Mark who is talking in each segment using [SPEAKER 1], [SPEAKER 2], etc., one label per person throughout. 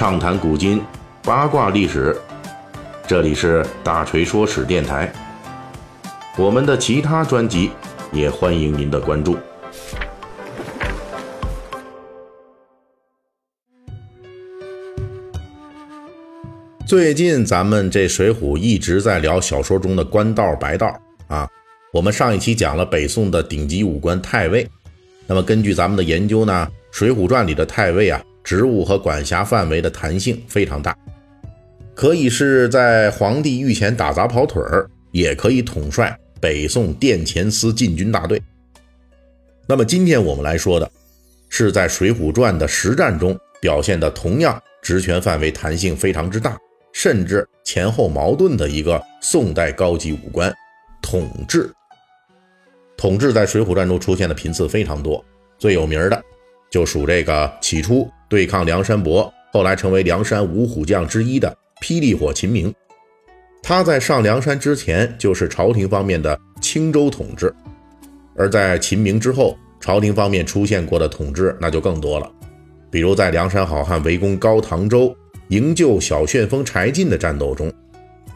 [SPEAKER 1] 畅谈古今，八卦历史。这里是大锤说史电台。我们的其他专辑也欢迎您的关注。最近咱们这《水浒》一直在聊小说中的官道白道啊。我们上一期讲了北宋的顶级武官太尉，那么根据咱们的研究呢，《水浒传》里的太尉啊，职务和管辖范围的弹性非常大，可以是在皇帝御前打杂跑腿儿，也可以统帅北宋殿前司禁军大队。那么今天我们来说的，是在《水浒传》的实战中表现的同样职权范围弹性非常之大。甚至前后矛盾的一个宋代高级武官，统治。统治在《水浒传》中出现的频次非常多，最有名的就属这个起初对抗梁山伯，后来成为梁山五虎将之一的霹雳火秦明。他在上梁山之前就是朝廷方面的青州统治，而在秦明之后，朝廷方面出现过的统治那就更多了，比如在梁山好汉围攻高唐州。营救小旋风柴进的战斗中，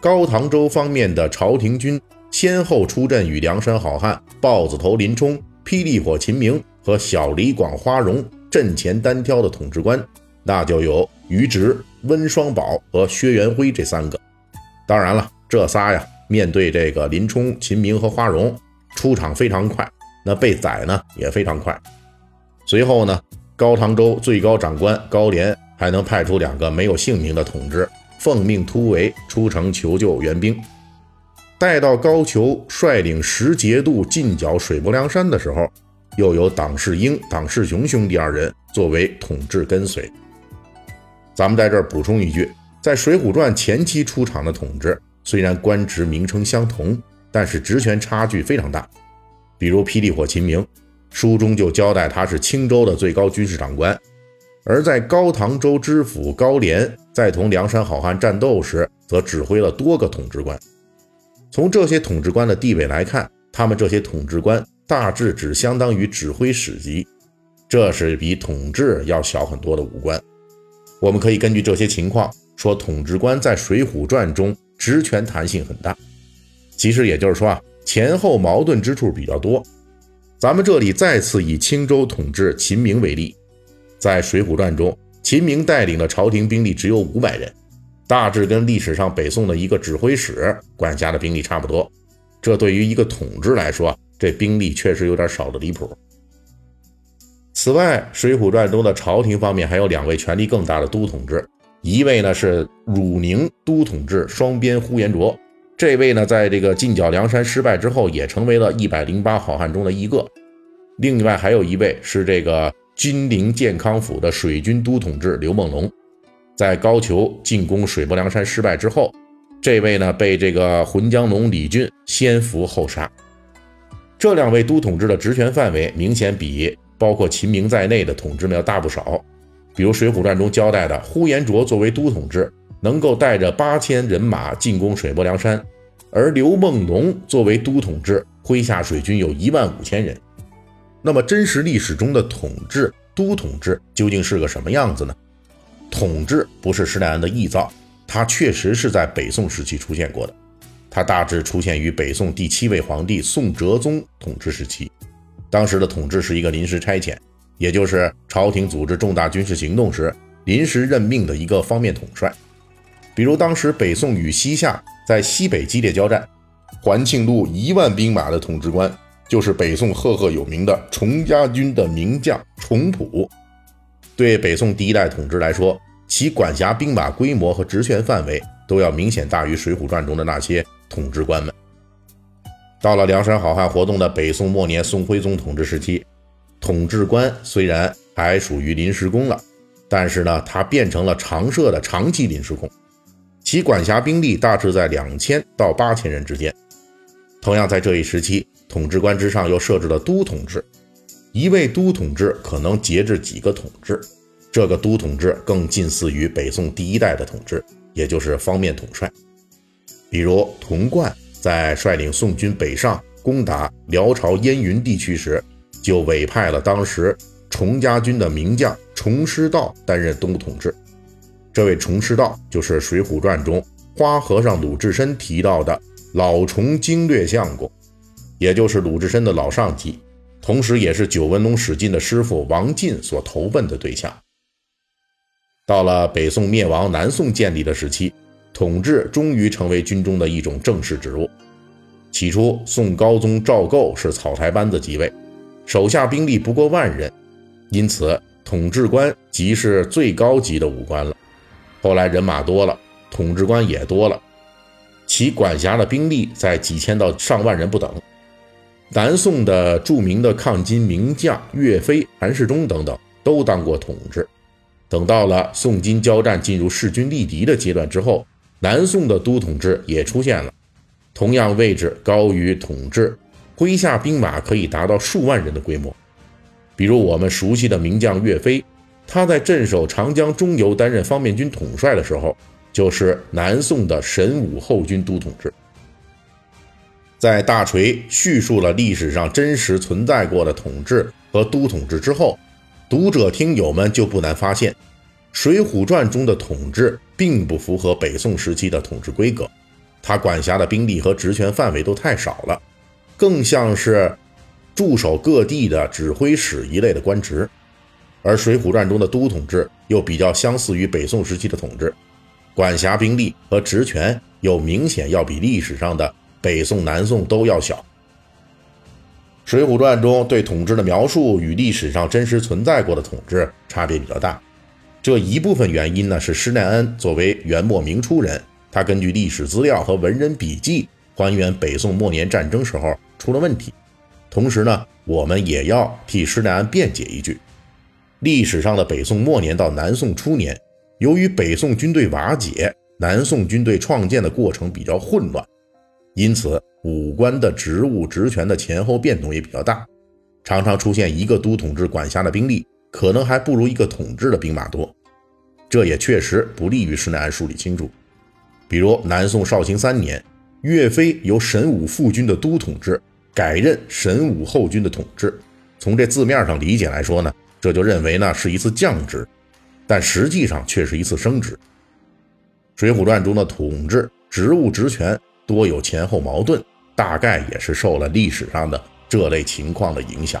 [SPEAKER 1] 高唐州方面的朝廷军先后出阵与梁山好汉豹子头林冲、霹雳火秦明和小李广花荣阵前单挑的统治官，那就有于直、温双宝和薛元辉这三个。当然了，这仨呀，面对这个林冲、秦明和花荣，出场非常快，那被宰呢也非常快。随后呢，高唐州最高长官高廉。还能派出两个没有姓名的统治，奉命突围出城求救援兵。待到高俅率领十节度进剿水泊梁山的时候，又有党世英、党世雄兄弟二人作为统治跟随。咱们在这儿补充一句，在《水浒传》前期出场的统治，虽然官职名称相同，但是职权差距非常大。比如霹雳火秦明，书中就交代他是青州的最高军事长官。而在高唐州知府高廉在同梁山好汉战斗时，则指挥了多个统治官。从这些统治官的地位来看，他们这些统治官大致只相当于指挥使级，这是比统治要小很多的武官。我们可以根据这些情况说，统治官在《水浒传》中职权弹性很大。其实也就是说啊，前后矛盾之处比较多。咱们这里再次以青州统治秦明为例。在《水浒传》中，秦明带领的朝廷兵力只有五百人，大致跟历史上北宋的一个指挥使管辖的兵力差不多。这对于一个统治来说，这兵力确实有点少的离谱。此外，《水浒传》中的朝廷方面还有两位权力更大的都统治，一位呢是汝宁都统治双边呼延灼，这位呢在这个进剿梁山失败之后，也成为了一百零八好汉中的一个。另外还有一位是这个。金陵健康府的水军都统制刘梦龙，在高俅进攻水泊梁山失败之后，这位呢被这个浑江龙李俊先俘后杀。这两位都统制的职权范围明显比包括秦明在内的统治们要大不少。比如《水浒传》中交代的，呼延灼作为都统制，能够带着八千人马进攻水泊梁山，而刘梦龙作为都统制，麾下水军有一万五千人。那么，真实历史中的统治都统治究竟是个什么样子呢？统治不是施耐庵的臆造，它确实是在北宋时期出现过的。它大致出现于北宋第七位皇帝宋哲宗统治时期。当时的统治是一个临时差遣，也就是朝廷组织重大军事行动时临时任命的一个方面统帅。比如当时北宋与西夏在西北激烈交战，环庆路一万兵马的统治官。就是北宋赫赫有名的崇家军的名将崇普。对北宋第一代统治来说，其管辖兵马规模和职权范围都要明显大于《水浒传》中的那些统治官们。到了梁山好汉活动的北宋末年，宋徽宗统治时期，统治官虽然还属于临时工了，但是呢，他变成了常设的长期临时工，其管辖兵力大致在两千到八千人之间。同样在这一时期。统治官之上又设置了都统制，一位都统治可能节制几个统治，这个都统治更近似于北宋第一代的统治，也就是方面统帅。比如童贯在率领宋军北上攻打辽朝燕云地区时，就委派了当时崇家军的名将崇师道担任东部统治。这位崇师道就是《水浒传》中花和尚鲁智深提到的老崇经略相公，也就是鲁智深的老上级，同时也是九纹龙史进的师傅王进所投奔的对象。到了北宋灭亡、南宋建立的时期，统治终于成为军中的一种正式职务。起初，宋高宗赵构是草台班子即位，手下兵力不过万人，因此统治官即是最高级的武官了。后来人马多了，统治官也多了，其管辖的兵力在几千到上万人不等。南宋的著名的抗金名将岳飞、韩世忠等等都当过统治。等到了宋金交战进入势均力敌的阶段之后，南宋的都统制也出现了，同样位置高于统治，麾下兵马可以达到数万人的规模。比如我们熟悉的名将岳飞。他在镇守长江中游担任方面军统帅的时候，就是南宋的神武后军都统制。在大锤叙述了历史上真实存在过的统治和都统治之后，读者听友们就不难发现，《水浒传》中的统治并不符合北宋时期的统治规格，他管辖的兵力和职权范围都太少了，更像是驻守各地的指挥使一类的官职。而《水浒传》中的都统制又比较相似于北宋时期的统治，管辖兵力和职权又明显要比历史上的北宋、南宋都要小。《水浒传》中对统治的描述与历史上真实存在过的统治差别比较大，这一部分原因呢是施耐庵作为元末明初人，他根据历史资料和文人笔记还原北宋末年战争时候出了问题，同时呢，我们也要替施耐庵辩解一句。历史上的北宋末年到南宋初年，由于北宋军队瓦解，南宋军队创建的过程比较混乱，因此武官的职务职权的前后变动也比较大，常常出现一个都统制管辖的兵力可能还不如一个统治的兵马多，这也确实不利于施耐庵梳理清楚。比如南宋绍兴三年，岳飞由神武副军的都统制改任神武后军的统治，从这字面上理解来说呢？这就认为呢是一次降职，但实际上却是一次升职。《水浒传》中的统治职务职权多有前后矛盾，大概也是受了历史上的这类情况的影响。